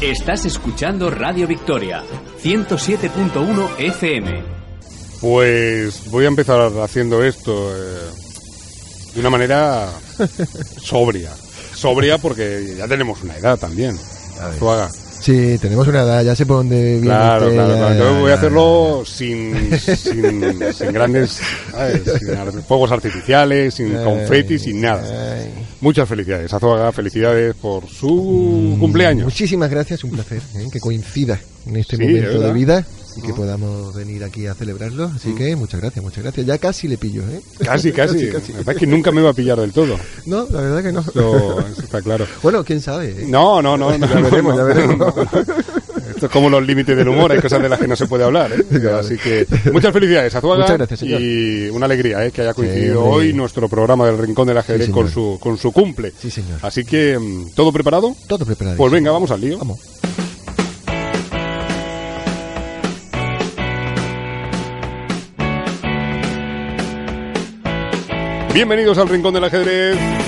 Estás escuchando Radio Victoria, 107.1 FM. Pues voy a empezar haciendo esto eh, de una manera sobria. Sobria porque ya tenemos una edad también. Zuaga. Sí, tenemos una edad, ya sé por dónde viene. Claro, usted, claro, claro. Yo voy a hacerlo sin, sin, sin grandes ¿sabes? sin fuegos artificiales, sin Ay, confeti, sin nada. ay. Muchas felicidades. Azuaga, felicidades por su cumpleaños. Muchísimas gracias, un placer ¿eh? que coincida en este Sí, momento de vida y que podamos venir aquí a celebrarlo. Así que muchas gracias, muchas gracias. Ya casi le pillo, ¿eh? Casi, casi. La verdad es que nunca me va a pillar del todo. No, la verdad que no. Eso está claro. Bueno, quién sabe. ¿eh? No, no, no. no, Ya veremos, no, ya veremos. Esto es como los límites del humor, hay cosas de las que no se puede hablar. ¿eh? Claro. Así que muchas felicidades, Azuaga. Muchas gracias, señor. Y una alegría ¿eh? que haya coincidido hoy nuestro programa del Rincón del Ajedrez Sí, con, su, con su cumple. Sí, señor. Así que, mm, ¿todo preparado? Todo preparado. Pues venga, vamos al lío. Vamos. Bienvenidos al Rincón del Ajedrez.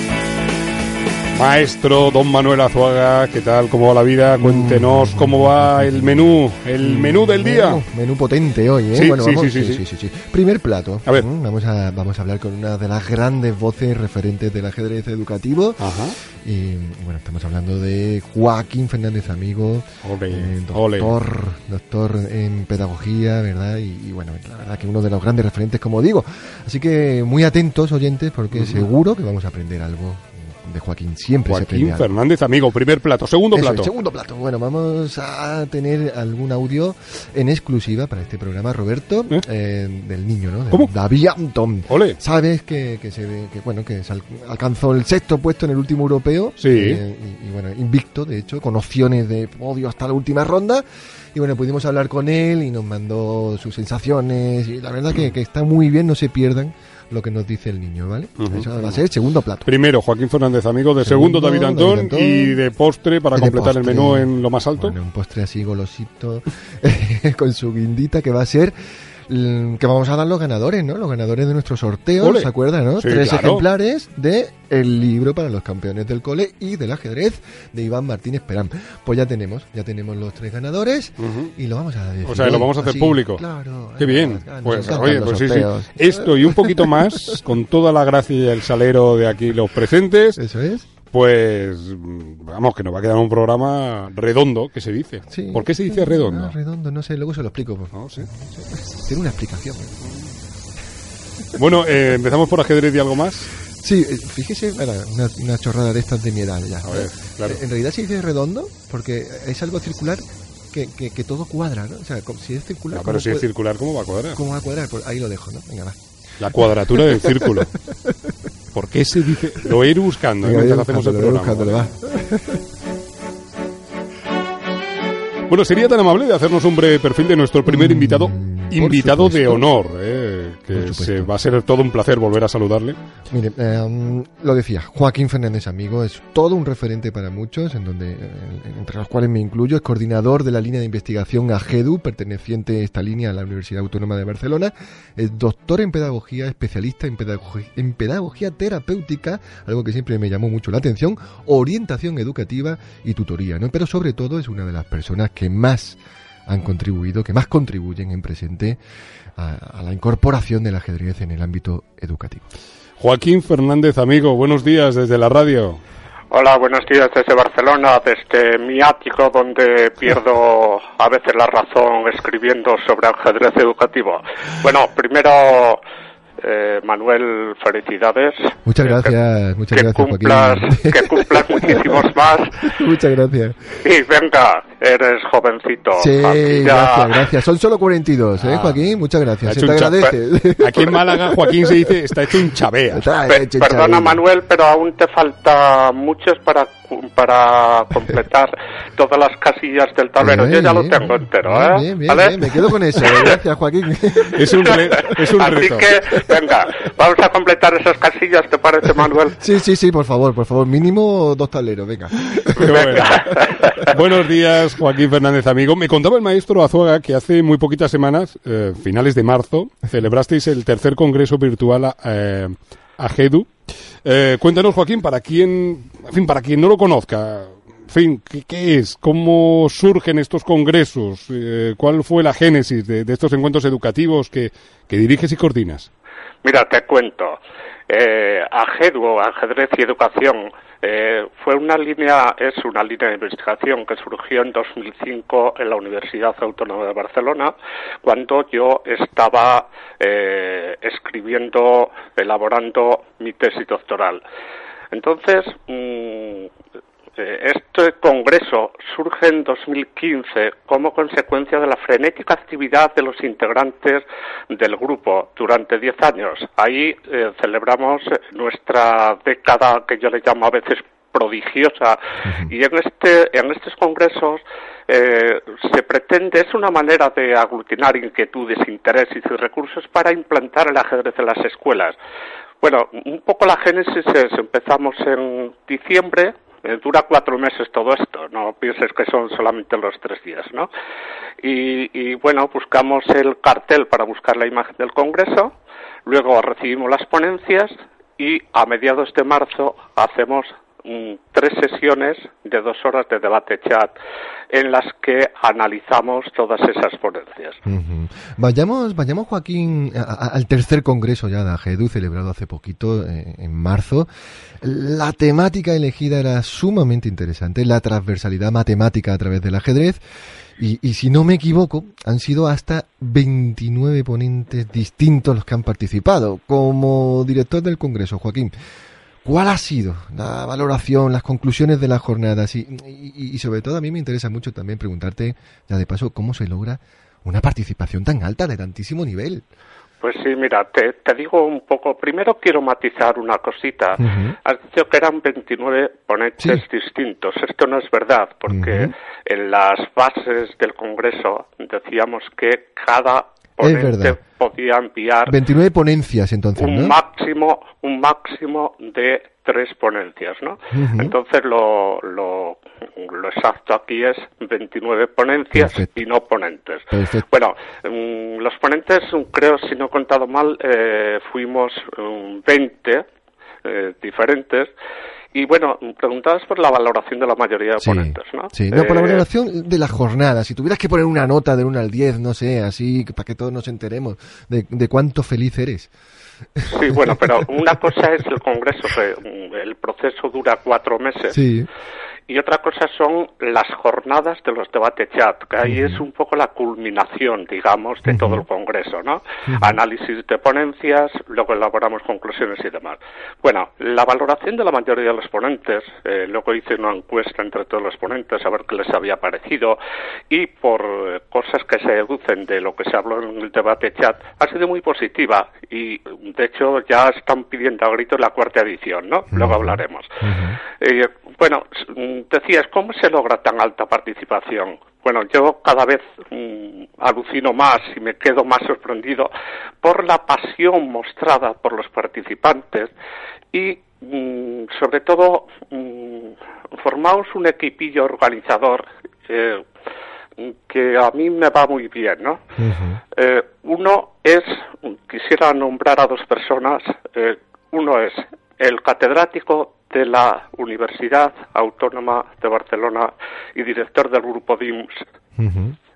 Maestro Don Manuel Azuaga, ¿qué tal? ¿Cómo va la vida? Cuéntenos cómo va el menú, el menú del día. Menú, menú potente hoy, ¿eh? Sí, bueno, sí, vamos, sí, sí, sí. Primer plato. A ver. Mm, Vamos a, vamos a hablar con una de las grandes voces referentes del ajedrez educativo. Ajá. Y bueno, estamos hablando de Joaquín Fernández Amigo, Ole, eh, doctor, doctor en pedagogía, ¿verdad? Y, y bueno, la verdad que uno de los grandes referentes, como digo. Así que muy atentos, oyentes, porque seguro que vamos a aprender algo de Joaquín. Siempre se aprende Joaquín algo. Fernández, amigo, primer plato. Segundo Eso, plato. segundo plato. Bueno, vamos a tener algún audio en exclusiva para este programa, Roberto, ¿Eh? eh, del niño, ¿no? De ¿Cómo? David Anton. Ole. Sabes que, que se ve, que bueno, que se al- alcanzó el sexto puesto en el último europeo. Sí. Eh, y, y, bueno, invicto, de hecho, con opciones de podio hasta la última ronda. Y bueno, pudimos hablar con él y nos mandó sus sensaciones. Y la verdad que, que está muy bien, no se pierdan lo que nos dice el niño, ¿vale? Eso va a ser el segundo plato. Primero, Joaquín Fernández, amigo. De segundo, Segundo, David Antón. David Antón. Y de postre, para de completar el menú en lo más alto. Bueno, un postre así golosito con su guindita que va a ser que vamos a dar los ganadores, ¿no? Los ganadores de nuestro sorteo, Ole. ¿se acuerdan, no? Sí, Tres claro. ejemplares de el libro para los campeones del cole y del ajedrez de Iván Martínez Perán. Pues ya tenemos, ya tenemos los tres ganadores y lo vamos a decir. O sea, lo vamos a hacer así, público. Claro. Qué bien. Pues, oye, pues sí, sí. Esto y un poquito más, con toda la gracia y el salero de aquí los presentes, Eso es. Pues vamos, que nos va a quedar un programa redondo, que se dice. Sí. ¿Por qué se dice redondo? Ah, redondo, no sé, luego se lo explico. por. No sé. Tiene una explicación. Bueno, eh, empezamos por ajedrez y algo más. Sí, eh, fíjese, una, una chorrada de estas de mi edad ya. A ver, claro. Eh, En realidad se dice redondo porque es algo circular que, que, que todo cuadra, ¿no? O sea, si es circular, No, ¿cómo, pero si es puede- circular, ¿cómo va a cuadrar? cómo va a cuadrar? Pues ahí lo dejo, ¿no? Venga, va. La cuadratura del círculo. ¿Por qué se dice? Lo voy a ir buscando ¿eh? Mientras hacemos el programa. Bueno, sería tan amable de hacernos un breve perfil de nuestro primer Mm, invitado, por invitado de honor, eh, que se, va a ser todo un placer volver a saludarle. Mire, eh, lo decía, Joaquín Fernández Amigo es todo un referente para muchos, en donde, entre los cuales me incluyo, es coordinador de la línea de investigación AGEDU, perteneciente a esta línea a la Universidad Autónoma de Barcelona, es doctor en pedagogía, especialista en pedagogía, en pedagogía terapéutica, algo que siempre me llamó mucho la atención, orientación educativa y tutoría, ¿no? Pero sobre todo es una de las personas que más han contribuido, que más contribuyen en presente a, a la incorporación del ajedrez en el ámbito educativo. Joaquín Fernández, amigo, buenos días desde la radio. Hola, buenos días desde Barcelona, desde mi ático donde pierdo a veces la razón escribiendo sobre ajedrez educativo. Bueno, primero, eh, Manuel, felicidades. Muchas Que- gracias, muchas que gracias, cumplas, Joaquín. que cumplas muchísimos más. muchas gracias. Y venga, eres jovencito. Sí, gracias, gracias. Son solo 42, ¿eh, Ah. Joaquín? Muchas Ha gracias. Se te agradece. Aquí en Málaga, Joaquín se dice, está hecho un chabea. Está Pe- Perdona. Manuel, pero aún te falta muchos para para completar todas las casillas del tablero. Yo ya lo tengo entero, ¿eh? Bien, bien, bien, me quedo con eso. Gracias, Joaquín. Es un, re- es un Así reto. que, venga, vamos a completar esas casillas, ¿te parece, Manuel? Sí, sí, sí, por favor, por favor. Mínimo dos tableros, venga. Bueno. Buenos días, Joaquín Fernández, amigo. Me contaba el maestro Azuaga que hace muy poquitas semanas, eh, finales de marzo, celebrasteis el tercer congreso virtual a, eh, AGEDU. Eh, cuéntanos, Joaquín, para quien, en fin, para quien no lo conozca, fin, ¿qué, es? ¿Cómo surgen estos congresos? Eh, ¿Cuál fue la génesis de, estos encuentros educativos que, que diriges y coordinas? Mira, te cuento. Eh, Ajedrez y Educación, eh, fue una línea, es una línea de investigación que surgió en 2005 en la Universidad Autónoma de Barcelona, cuando yo estaba eh, escribiendo, elaborando mi tesis doctoral. Entonces, mm, eh, este congreso surge en 2015 como consecuencia de la frenética actividad de los integrantes del grupo durante 10 años. Ahí eh, celebramos nuestra década que yo le llamo a veces prodigiosa y en este en estos congresos eh, se pretende es una manera de aglutinar inquietudes, intereses y recursos para implantar el ajedrez en las escuelas. Bueno, un poco la génesis es empezamos en diciembre eh, dura cuatro meses todo esto, no pienses que son solamente los tres días, ¿no? Y, y, bueno, buscamos el cartel para buscar la imagen del Congreso, luego recibimos las ponencias y a mediados de marzo hacemos tres sesiones de dos horas de debate chat en las que analizamos todas esas ponencias. Vayamos, vayamos Joaquín, a- al tercer congreso ya de AGEDU, celebrado hace poquito, eh, en marzo. La temática elegida era sumamente interesante, la transversalidad matemática a través del ajedrez. Y, y si no me equivoco, han sido hasta 29 ponentes distintos los que han participado. Como director del congreso, Joaquín, ¿Cuál ha sido la valoración, las conclusiones de las jornadas? Y, y- y sobre todo a mí me interesa mucho también preguntarte, ya de paso, cómo se logra una participación tan alta, de tantísimo nivel. Pues sí, mira, te, te digo un poco. Primero quiero matizar una cosita. Has dicho que eran 29 ponentes Sí. distintos. Esto no es verdad, porque en las bases del Congreso decíamos que cada verdad. podía enviar 29 ponencias entonces, un ¿no? máximo un máximo de tres ponencias, ¿no? Ujú. Entonces lo, lo, lo exacto aquí es 29 ponencias Perfecto. y no ponentes. Perfecto. Bueno, mm, los ponentes, mm, creo, si no he contado mal, eh, fuimos mm, 20 eh, diferentes. Y bueno, preguntabas por la valoración de la mayoría de Sí, ponentes, ¿no? sí. No, por la Eh, valoración de la jornada. Si tuvieras que poner una nota del 1 al 10, no sé, así, para que todos nos enteremos de, de cuánto feliz eres. Sí, bueno, pero una cosa es el Congreso, que mm, el proceso dura cuatro meses. Sí. Y otra cosa son las jornadas de los debates chat, que ahí es un poco la culminación, digamos, de todo el Congreso, ¿no? Análisis de ponencias, luego elaboramos conclusiones y demás. Bueno, la valoración de la mayoría de los ponentes, eh, luego hice una encuesta entre todos los ponentes a ver qué les había parecido, y por cosas que se deducen de lo que se habló en el debate chat, ha sido muy positiva, y de hecho ya están pidiendo a gritos la cuarta edición, ¿no? Luego hablaremos. Eh, bueno, mm, decías, ¿cómo se logra tan alta participación? Bueno, yo cada vez mm, alucino más y me quedo más sorprendido por la pasión mostrada por los participantes y, mm, sobre todo, mm, formaos un equipillo organizador eh, que a mí me va muy bien, ¿no? Eh, uno es, quisiera nombrar a dos personas, eh, uno es el catedrático de la Universidad Autónoma de Barcelona y director del grupo DIMS,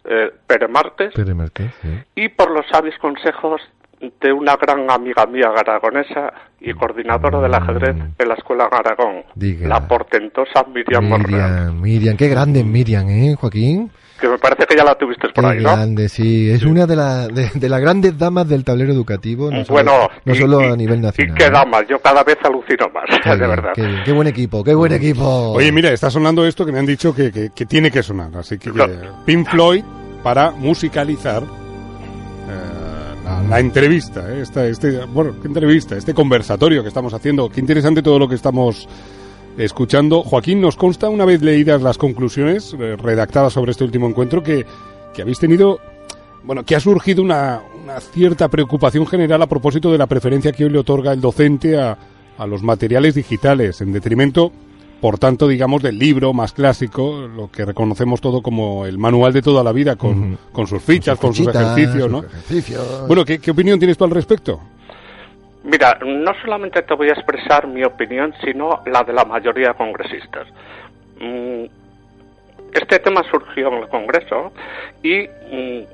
eh, Pere Márquez, Pere Márquez, sí. y por los sabios consejos de una gran amiga mía aragonesa y coordinadora del ajedrez en la Escuela en Aragón, Diga. la portentosa Miriam Morreal, Miriam, Miriam, qué grande Miriam, ¿eh, Joaquín? Que me parece que ya la tuviste por Qué ahí, ¿no? grande, sí. Es una de, la- de, de las grandes damas del tablero educativo, no solo, bueno, no y- solo y- a nivel nacional. Y qué damas, yo cada vez alucino más, Qué de bien, verdad. Qué, bien, qué buen equipo, qué buen equipo. Oye, mira, está sonando esto que me han dicho que, que- que tiene que sonar. Así que, eh, Pink Floyd para musicalizar eh, la, la entrevista. eh, esta, este, bueno, ¿qué entrevista? Este conversatorio que estamos haciendo. Qué interesante todo lo que estamos escuchando. Joaquín, nos consta, una vez leídas las conclusiones eh, redactadas sobre este último encuentro, que, que habéis tenido, bueno, que ha surgido una, una, cierta preocupación general a propósito de la preferencia que hoy le otorga el docente a, a los materiales digitales, en detrimento, por tanto, digamos, del libro más clásico, lo que reconocemos todo como el manual de toda la vida, con, uh -huh. con sus fichas, con sus, fichitas, con sus ejercicios, ¿no? Sus ejercicios. Bueno, ¿qué, ¿qué opinión tienes tú al respecto? Mira, no solamente te voy a expresar mi opinión, sino la de la mayoría de congresistas. Mm, este tema surgió en el Congreso y mm,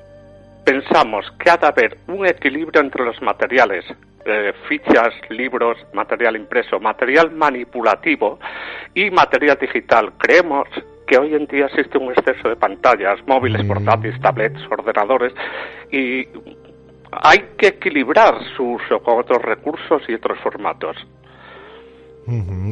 pensamos que ha de haber un equilibrio entre los materiales, eh, fichas, libros, material impreso, material manipulativo y material digital. Creemos que hoy en día existe un exceso de pantallas, móviles, portátiles, tablets, ordenadores y hay que equilibrar su uso con otros recursos y otros formatos.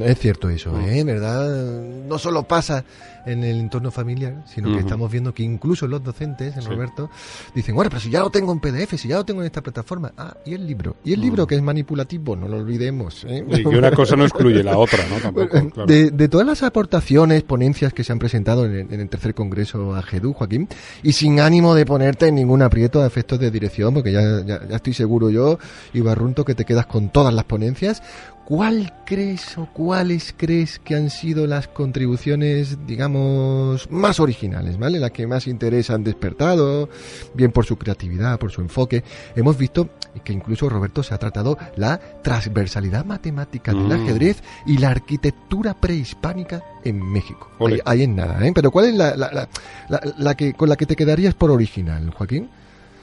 Es cierto eso, ¿eh? ¿Verdad? No solo pasa en el entorno familiar, sino que uh -huh. estamos viendo que incluso los docentes, en sí. Roberto, dicen, bueno, pero si ya lo tengo en PDF, si ya lo tengo en esta plataforma, ah, y el libro, y el libro que es manipulativo, no lo olvidemos. ¿eh? Y una cosa no excluye la otra, ¿no? Tampoco, claro. de, de, todas las aportaciones, ponencias que se han presentado en el, en el tercer congreso AGEDU, Joaquín, y sin ánimo de ponerte en ningún aprieto a efectos de dirección, porque ya, ya, ya estoy seguro yo, y Barrunto, que te quedas con todas las ponencias, ¿Cuál crees o cuáles crees que han sido las contribuciones, digamos, más originales, ¿vale? Las que más interés han despertado, bien por su creatividad, por su enfoque. Hemos visto que incluso Roberto se ha tratado la transversalidad matemática del mm. ajedrez y la arquitectura prehispánica en México. Ahí, ahí, en nada, ¿eh? Pero ¿cuál es la, la, la, la, que con la que te quedarías por original, Joaquín?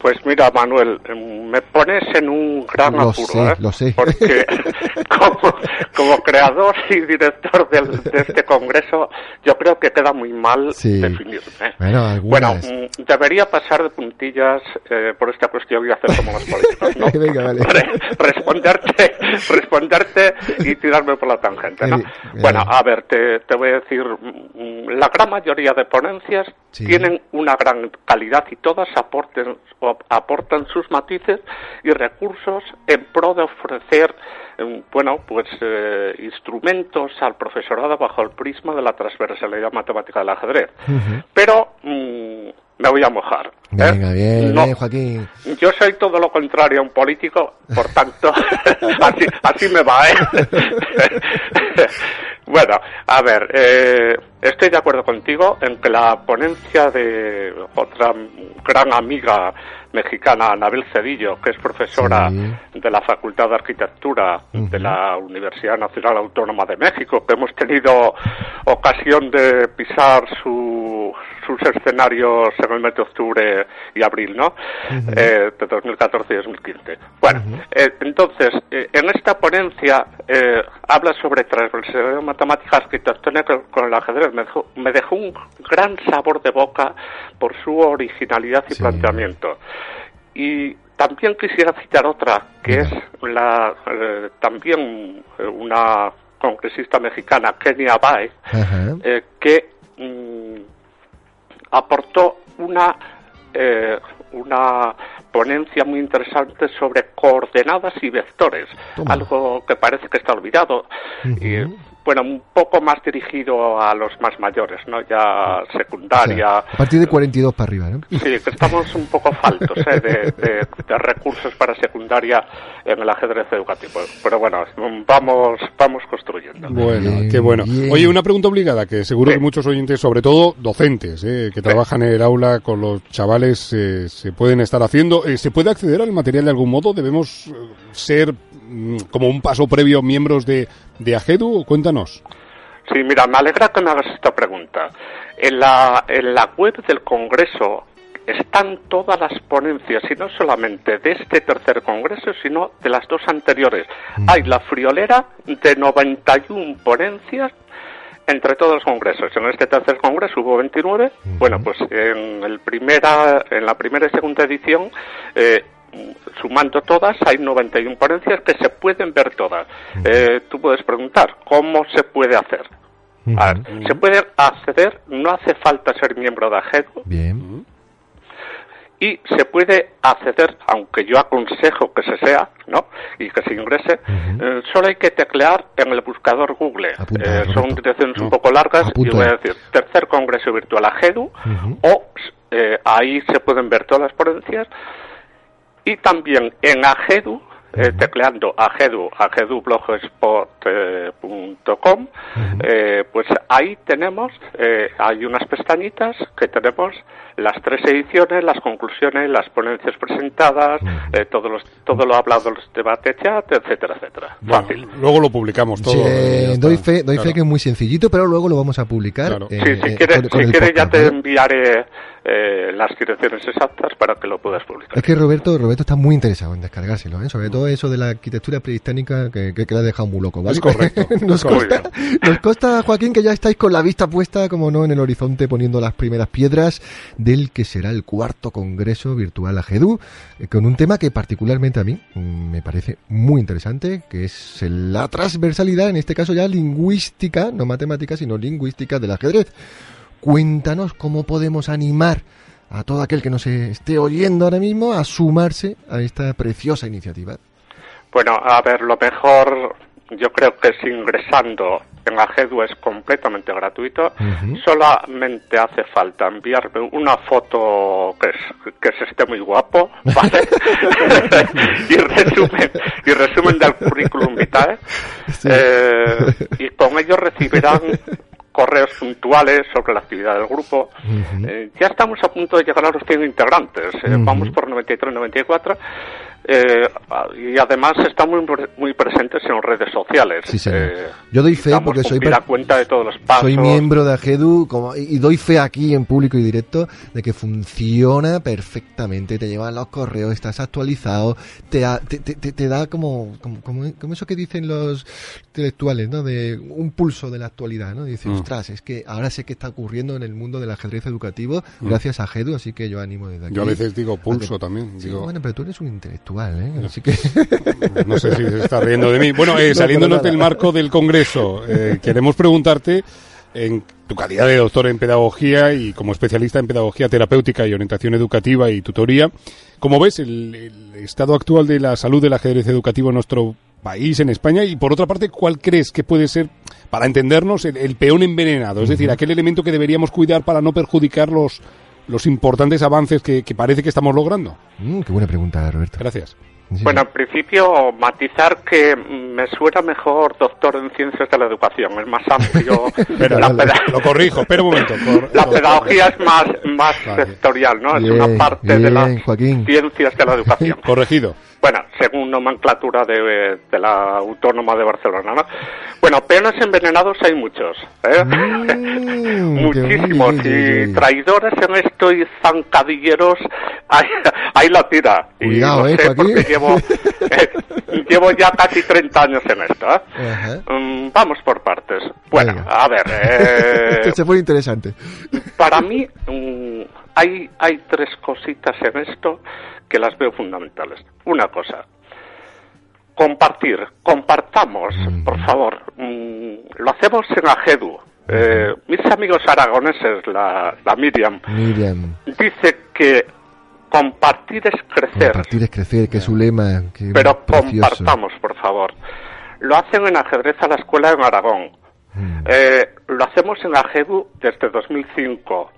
Pues mira, Manuel, me pones en un gran lo apuro, sé, ¿eh? Lo sé. Porque como, como, creador y director del, de este congreso, yo creo que queda muy mal sí. definirme. Bueno, bueno, mm, debería pasar de puntillas eh, por esta cuestión y hacer como los políticos, ¿no? Venga, vale. responderte, responderte y tirarme por la tangente, ¿no? Bueno, a ver, te, te voy a decir, mm, la gran mayoría de ponencias sí. tienen una gran calidad y todas aporten aportan sus matices y recursos en pro de ofrecer bueno pues eh, instrumentos al profesorado bajo el prisma de la transversalidad matemática del ajedrez uh -huh. pero mmm, me voy a mojar. Venga, ¿eh? bien, no, bien, Joaquín. Yo soy todo lo contrario a un político, por tanto, así, así me va, ¿eh? bueno, a ver, eh, estoy de acuerdo contigo en que la ponencia de otra gran amiga mexicana, Anabel Cedillo, que es profesora sí. de la Facultad de Arquitectura uh -huh. de la Universidad Nacional Autónoma de México, que hemos tenido ocasión de pisar su, sus escenarios en el mes de octubre y abril, ¿no? Uh -huh. eh, de 2014 y 2015. Bueno, uh -huh. eh, entonces, eh, en esta ponencia eh, habla sobre transversalidad matemática arquitectónica con el ajedrez. Me dejó, me dejó, un gran sabor de boca por su originalidad y sí. planteamiento. Y también quisiera citar otra, que es la eh, también una congresista mexicana, Kenia Bae, eh, que mm, aportó una eh, una ponencia muy interesante sobre coordenadas y vectores, Toma. algo que parece que está olvidado. Uh -huh. y, bueno, un poco más dirigido a los más mayores, ¿no? Ya secundaria. O sea, a partir de 42 para arriba, ¿no? Sí, que estamos un poco faltos ¿eh? de, de, de, recursos para secundaria en el ajedrez educativo. Pero bueno, vamos, vamos construyendo. Bueno, bien, qué bueno. Bien. Oye, una pregunta obligada que seguro sí. que muchos oyentes, sobre todo docentes, ¿eh? que trabajan sí. en el aula con los chavales, eh, se pueden estar haciendo. Eh, ¿Se puede acceder al material de algún modo? ¿Debemos ser mm, como un paso previo miembros de, de AGEDU? Cuéntanos. Sí, mira, me alegra que me hagas esta pregunta. En la, en la web del Congreso están todas las ponencias, y no solamente de este tercer congreso, sino de las dos anteriores. Mm. Hay la friolera de 91 ponencias entre todos los congresos. En este tercer congreso hubo 29. Mm. Bueno, pues en, el primera, en la primera y segunda edición eh, sumando todas, hay 91 ponencias que se pueden ver todas. Uh -huh. eh, tú puedes preguntar, ¿cómo se puede hacer? Uh -huh. A ver, se puede acceder, no hace falta ser miembro de AGEDO. Bien. y se puede acceder, aunque yo aconsejo que se sea, ¿no? Y que se ingrese, eh, solo hay que teclear en el buscador Google. Apunta, Eh, son direcciones un poco largas Apunta. y voy a decir tercer congreso virtual AGEDU o eh, ahí se pueden ver todas las ponencias y también en AGEDU, eh, tecleando AGEDU, agedublogspot.com, eh, pues ahí tenemos, eh, hay unas pestañitas que tenemos las tres ediciones, las conclusiones, las ponencias presentadas, eh, todos los, todo lo hablado los debates chat, etcétera, etcétera. Bueno, Fácil. luego lo publicamos todo. Sí, ya doy fe, doy Claro. fe que es muy sencillito, pero luego lo vamos a publicar. Claro. eh, Sí, si eh, quieres, si el quieres ya te enviaré eh, las direcciones exactas para que lo puedas publicar. Es que Roberto, Roberto está muy interesado en descargárselo, ¿eh? sobre todo eso de la arquitectura prehispánica que, que, que le ha dejado muy loco, ¿vale? Es correcto, nos. Consta, nos consta, Joaquín, que ya estáis con la vista puesta, como no, en el horizonte poniendo las primeras piedras del que será el cuarto Congreso Virtual AGEDU, eh, con un tema que particularmente a mí mm, me parece muy interesante, que es la transversalidad, en este caso ya lingüística, no matemática, sino lingüística del ajedrez. Cuéntanos cómo podemos animar a todo aquel que nos esté oyendo ahora mismo a sumarse a esta preciosa iniciativa. Bueno, a ver, lo mejor yo creo que es ingresando en Agedu es completamente gratuito. Solamente hace falta enviarme una foto que, es- que se esté muy guapo, ¿vale? y, resumen, y resumen del currículum vitae. Eh, y con ello recibirán correos puntuales sobre la actividad del grupo. Eh, ya estamos a punto de llegar a los 100 integrantes. eh, Ujú. Vamos por 93-94. Eh, y además están muy, muy presentes en redes sociales. Sí, señor. Eh, Yo doy fe porque soy cumplida per- cuenta de todos los pasos. Soy miembro de AGEDU como, y doy fe aquí en público y directo de que funciona perfectamente. Te llevan los correos, estás actualizado, te, ha- te, te- te- da como, como, como- como eso que dicen los intelectuales, ¿no? De un pulso de la actualidad, ¿no? Dice, Mm. ostras, es que ahora sé qué está ocurriendo en el mundo del ajedrez educativo gracias a AGEDU, así que yo animo desde aquí. Yo a veces digo pulso a que- también. Sí, Digo, bueno, pero tú eres un intelectual, ¿eh? Así que... no sé si se está riendo de mí. Bueno, eh, No, saliéndonos pero del marco del Congreso, eh, queremos preguntarte, en tu calidad de doctor en pedagogía y como especialista en pedagogía terapéutica y orientación educativa y tutoría, ¿cómo ves el, el estado actual de la salud del ajedrez educativo en nuestro país, en España? Y por otra parte, ¿cuál crees que puede ser, para entendernos, el, el peón envenenado? Es decir, aquel elemento que deberíamos cuidar para no perjudicar los, los importantes avances que, que parece que estamos logrando. Mm, qué buena pregunta, Roberto. Gracias. Sí, Bueno, en principio, matizar que me suena mejor doctor en ciencias de la educación. Es más amplio. Espera, la, lo, corrijo, espera un momento. cor- la pedagogía es más, más Vale. sectorial, ¿no? es Bien, una parte de las bien, Joaquín. ciencias de la educación. Corregido. Bueno, según nomenclatura de, de la Autónoma de Barcelona, ¿no? Bueno, peones envenenados hay muchos, ¿eh? Mm, Muchísimos. uy, uy, uy, Y traidores en esto y zancadilleros, ahí, ahí la tira. Cuidado, y ¿eh, lo sé porque llevo, eh, llevo ya casi 30 años en esto, ¿eh? Mm, vamos por partes. Bueno, Venga. a ver, eh, Esto se pone interesante. para mí mm, hay, hay tres cositas en esto que las veo fundamentales. Una cosa, compartir, compartamos, por favor. Mm, lo hacemos en Ajedu. Eh, mis amigos aragoneses, la, la Miriam, Miriam, dice que compartir es crecer, compartir es crecer, que es su lema. que pero precioso. compartamos, por favor. Lo hacen en ajedrez a la escuela en Aragón. Mm. Eh, lo hacemos en Ajedu desde 2005.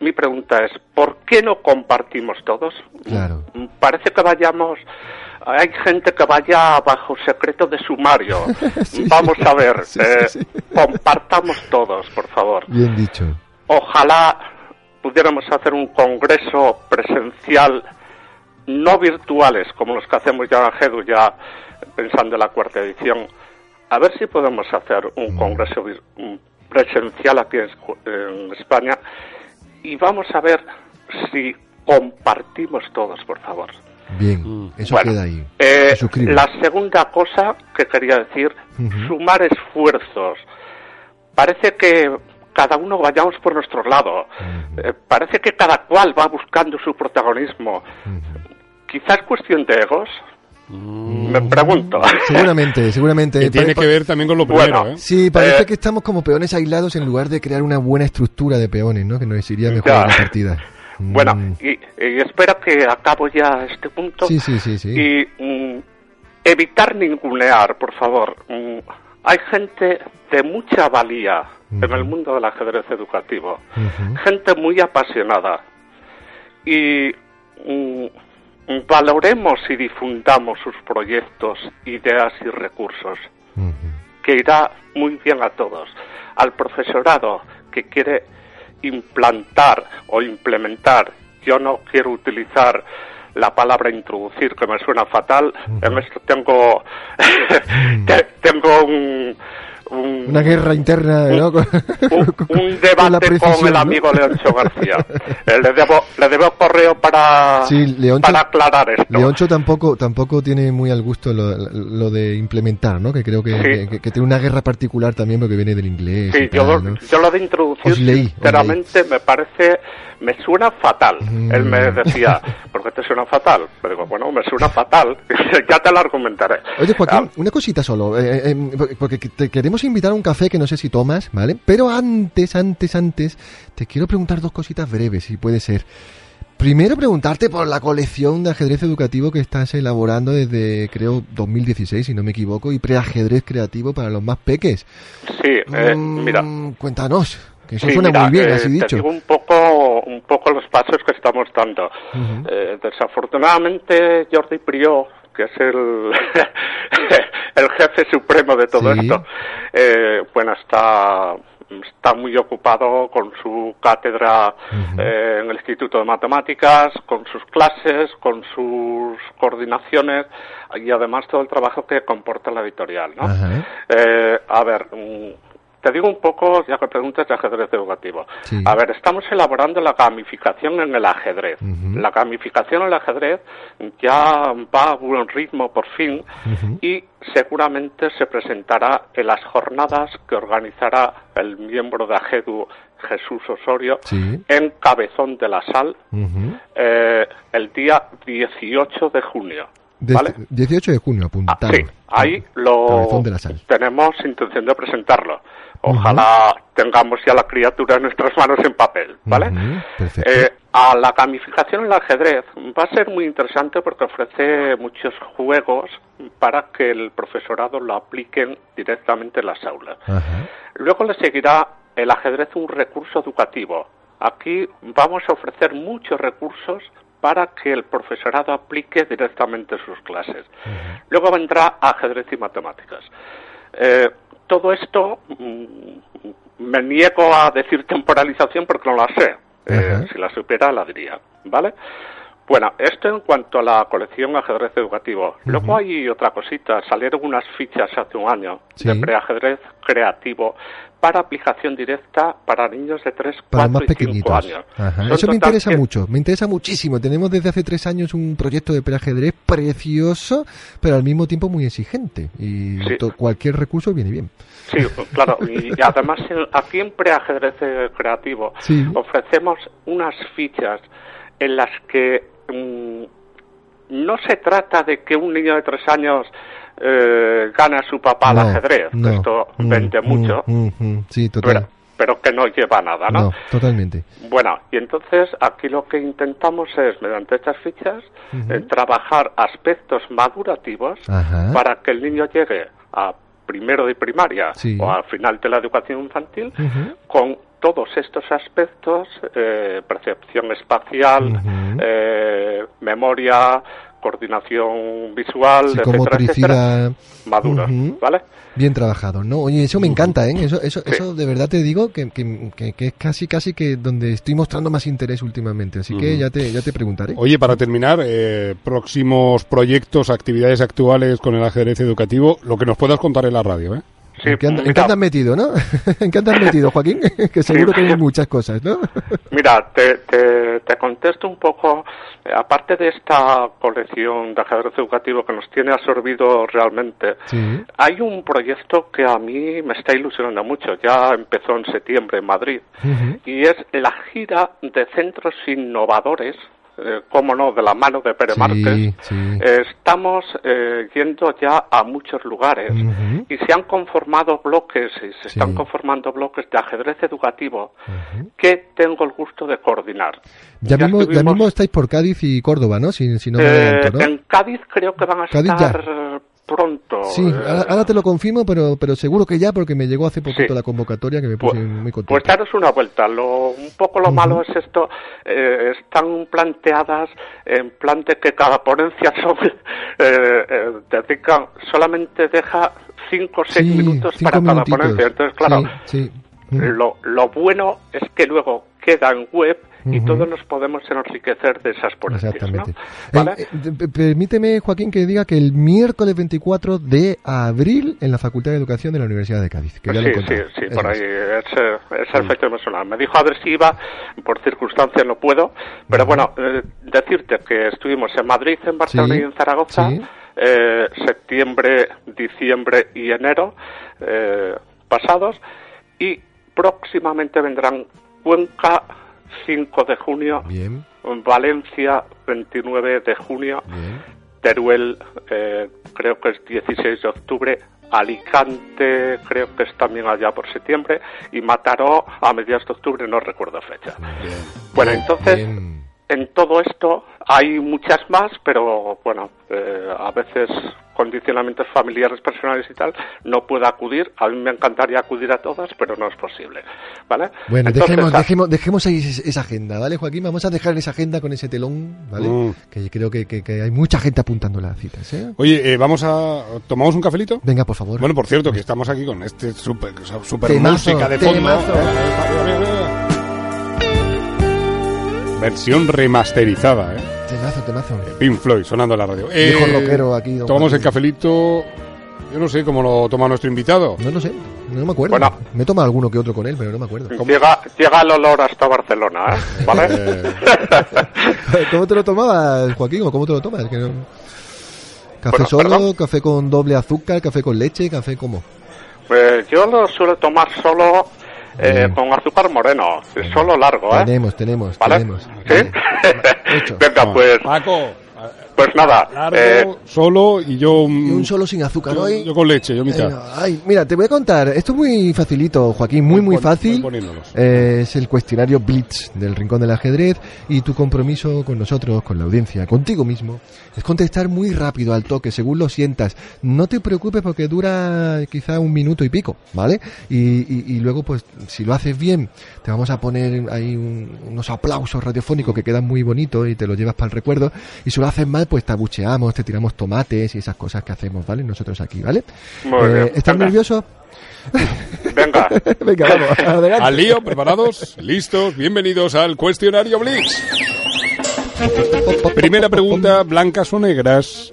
Mi pregunta es, ¿por qué no compartimos todos? Claro. Mm, Parece que vayamos... Hay gente que vaya bajo secreto de sumario. Vamos a ver, Sí, eh, sí, compartamos todos, por favor. Bien dicho. Ojalá pudiéramos hacer un congreso presencial, no virtuales, como los que hacemos ya en Ajedu, ya pensando en la cuarta edición. A ver si podemos hacer un congreso vir- un presencial aquí en España y vamos a ver si compartimos todos, por favor. Bien, eso Bueno, queda ahí. eh, la segunda cosa que quería decir, sumar esfuerzos. Parece que cada uno vayamos por nuestro lado. Eh, parece que cada cual va buscando su protagonismo. Quizás cuestión de egos. Me pregunto. Seguramente, seguramente. Que tiene que ver también con lo primero, Bueno, ¿eh? Sí, parece Eh, que estamos como peones aislados en lugar de crear una buena estructura de peones, ¿no? Que nos iría mejor Ya. en la partida. Bueno, Mm. y, y espero que acabo ya este punto. Sí, sí, sí, sí. Y mm, evitar ningunear, por favor. Mm, hay gente de mucha valía en el mundo del ajedrez educativo. Gente muy apasionada. Y mm, valoremos y difundamos sus proyectos, ideas y recursos que irá muy bien a todos. Al profesorado que quiere implantar o implementar, yo no quiero utilizar la palabra introducir que me suena fatal, en esto tengo te- tengo un, un- Una guerra interna, ¿no? Con- un, con- un con la debate con precisión, el ¿no? amigo Leoncho García. Eh, le debo le debo correo para Sí, Leoncho- para aclarar esto. Leoncho tampoco tampoco tiene muy al gusto lo, lo de implementar, ¿no? Que creo que, Sí. que- que tiene una guerra particular también porque viene del inglés. Sí, y yo, tal, ¿no? yo lo de introducir, Os leí, os sinceramente, me parece, me suena fatal. Mm. Él me decía, ¿por qué te suena fatal? Le digo, bueno, me suena fatal, ya te lo argumentaré. Oye, Joaquín, Ah, una cosita solo, eh, eh, porque te queremos invitar a un café que no sé si tomas, ¿vale? Pero antes, antes, antes, te quiero preguntar dos cositas breves, si puede ser. Primero preguntarte por la colección de ajedrez educativo que estás elaborando desde, creo, 2016, si no me equivoco, y preajedrez creativo para los más peques. sí, eh, Mm, mira. Cuéntanos, que eso Sí, suena mira, muy bien, eh, así Te dicho. digo un poco, un poco los pasos que estamos dando. Ujú. Eh, desafortunadamente, Jordi Prió, que es el, el jefe supremo de todo Sí. esto, eh, bueno, está, está muy ocupado con su cátedra eh, en el Instituto de Matemáticas, con sus clases, con sus coordinaciones y además todo el trabajo que comporta la editorial, ¿no? Eh, a ver, mm, te digo un poco, ya que preguntas de ajedrez educativo. Sí. A ver, estamos elaborando la gamificación en el ajedrez. La gamificación en el ajedrez ya va a buen ritmo por fin y seguramente se presentará en las jornadas que organizará el miembro de AGEDU, Jesús Osorio, Sí. en Cabezón de la Sal, eh, el día 18 de junio. ¿Vale? 18 de junio, Ah, apuntado. sí, ahí lo Cabezón de la Sal. tenemos intención de presentarlo. Ojalá tengamos ya la criatura en nuestras manos en papel, ¿vale? Eh, a la gamificación en el ajedrez va a ser muy interesante porque ofrece muchos juegos para que el profesorado lo apliquen directamente en las aulas. Luego le seguirá el ajedrez un recurso educativo. Aquí vamos a ofrecer muchos recursos para que el profesorado aplique directamente sus clases. Luego vendrá ajedrez y matemáticas. Eh, todo esto mm, me niego a decir temporalización porque no la sé. Eh, si la supiera la diría, ¿vale? Bueno, esto en cuanto a la colección ajedrez educativo. Luego hay otra cosita, salieron unas fichas hace un año Sí. de preajedrez creativo para aplicación directa para niños de 3, Para 4 más y 5 pequeñitos. años. Eso me interesa que- mucho, me interesa muchísimo. Tenemos desde hace tres años un proyecto de preajedrez precioso, pero al mismo tiempo muy exigente. Y Sí. cualquier recurso viene bien. Sí, claro. Y además aquí en Preajedrez eh, Creativo Sí. ofrecemos unas fichas en las que no se trata de que un niño de tres años eh, gane a su papá No, al ajedrez. no. Esto Mm, vende mm, mucho, mm, mm. Sí, total. pero, pero que no lleva nada, ¿no? no, totalmente. Bueno, y entonces aquí lo que intentamos es, mediante estas fichas, eh, trabajar aspectos madurativos Ajá. para que el niño llegue a primero de primaria Sí. o al final de la educación infantil con todos estos aspectos, eh, percepción espacial, eh, memoria, coordinación visual, etcétera, Psicomotricidad. etcétera, maduros. ¿vale? Bien trabajado, ¿no? Oye, eso me encanta, ¿eh? Eso, eso, eso de verdad te digo que, que, que- que es casi, casi que donde estoy mostrando más interés últimamente. Así que ya te, ya te preguntaré. Oye, para terminar, eh, próximos proyectos, actividades actuales con el ajedrez educativo, lo que nos puedas contar en la radio, ¿eh? Sí, ¿En qué anda- en mira, qué andas metido, no? ¿En qué andas metido, Joaquín? que seguro que hay muchas cosas, ¿no? Mira, te, te, te contesto un poco, eh, aparte de esta colección de ajedrez educativo que nos tiene absorbido realmente, Sí. hay un proyecto que a mí me está ilusionando mucho, ya empezó en septiembre en Madrid, Ujú. y es la gira de centros innovadores eh, cómo no, de la mano de Pere Sí, Márquez, sí. eh, estamos eh, yendo ya a muchos lugares Ujú. y se han conformado bloques y se Sí. están conformando bloques de ajedrez educativo que tengo el gusto de coordinar. Ya, mismo, ya mismo estáis por Cádiz y Córdoba, ¿no? Si, si no me eh, adelanto, ¿no? En Cádiz creo que van a Cádiz ya. estar eh, pronto. Sí, eh, ahora, ahora te lo confirmo, pero, pero seguro que ya, porque me llegó hace poquito Sí. la convocatoria que me puse Pues, muy contento. pues daros una vuelta. Lo, un poco lo malo es esto. eh, están planteadas en plan de que cada ponencia son, eh, eh, dedican, solamente deja cinco o seis Sí, minutos cinco para cada ponencia. Entonces, claro, Sí, lo, lo bueno es que luego queda en web y todos nos podemos enriquecer de esas ponencias. Exactamente. ¿no? ¿Vale? Eh, eh, permíteme, Joaquín, que diga que el miércoles 24 de abril en la Facultad de Educación de la Universidad de Cádiz. Que ya lo sí, sí, sí, por ahí es, es el efecto personal. Me dijo a ver si iba, por circunstancias no puedo, pero bueno, eh, decirte que estuvimos en Madrid, en Barcelona Sí, y en Zaragoza, sí. eh, septiembre, diciembre y enero eh, pasados, y próximamente vendrán Cuenca 5 de junio, Bien, Valencia 29 de junio, bien. Teruel eh, creo que es 16 de octubre, Alicante creo que es también allá por septiembre y Mataró a mediados de octubre, no recuerdo fecha. Bueno, Bien, entonces bien. en todo esto hay muchas más, pero bueno, eh, a veces condicionamientos familiares, personales y tal, no puedo acudir. A mí me encantaría acudir a todas, pero no es posible, ¿vale? Bueno, Entonces, dejemos, ah, dejemos, dejemos ahí esa agenda, ¿vale, Joaquín? Vamos a dejar esa agenda con ese telón, ¿vale? Mm. Que creo que, que- que hay mucha gente apuntando las citas, ¿eh? Oye, eh, vamos a... ¿Tomamos un cafelito? Venga, por favor. Bueno, por cierto, que estamos aquí con este super, super Temazo, música de fondo. temazo. Versión remasterizada, ¿eh? Temazo, temazo. Pink Floyd sonando en la radio. Viejo rockero aquí, don Tomamos el cafelito. Yo no sé cómo lo toma nuestro invitado. No lo sé, no me acuerdo. Bueno. Me he tomado alguno que otro con él, pero no me acuerdo. Llega, llega el olor hasta Barcelona, ¿eh? ¿vale? Eh, ¿Cómo te lo tomabas, Joaquín? ¿O cómo te lo tomas? Que no- ¿Café Bueno, solo? perdón. ¿Café con doble azúcar? ¿Café con leche? ¿Café cómo? Pues yo lo suelo tomar solo eh, Bien. con azúcar moreno, solo largo, ¿eh? Tenemos, tenemos, ¿Vale? tenemos. ¿Sí? Vale. Venga, pues, Paco, pues nada. largo, eh, solo y yo... Y un solo sin azúcar yo, hoy. yo con leche, yo mitad. no, ay, mira, te voy a contar. Esto es muy facilito, Joaquín, muy, Voy muy pon- fácil. Eh, es el cuestionario Blitz del Rincón del Ajedrez y tu compromiso con nosotros, con la audiencia, contigo mismo, es contestar muy rápido al toque, según lo sientas. No te preocupes porque dura quizá un minuto y pico, ¿vale? Y, y- y luego, pues, si lo haces bien, te vamos a poner ahí un- unos aplausos radiofónicos que quedan muy bonitos y te los llevas para el recuerdo. Y si lo haces mal, pues te abucheamos, te tiramos tomates y esas cosas que hacemos, ¿vale? Nosotros aquí, ¿vale? Muy Eh, bien. ¿Estás Venga. nervioso? venga. Venga, vamos, adelante. Al lío, preparados, listos, bienvenidos al cuestionario Blitz. Primera pregunta, blancas o negras.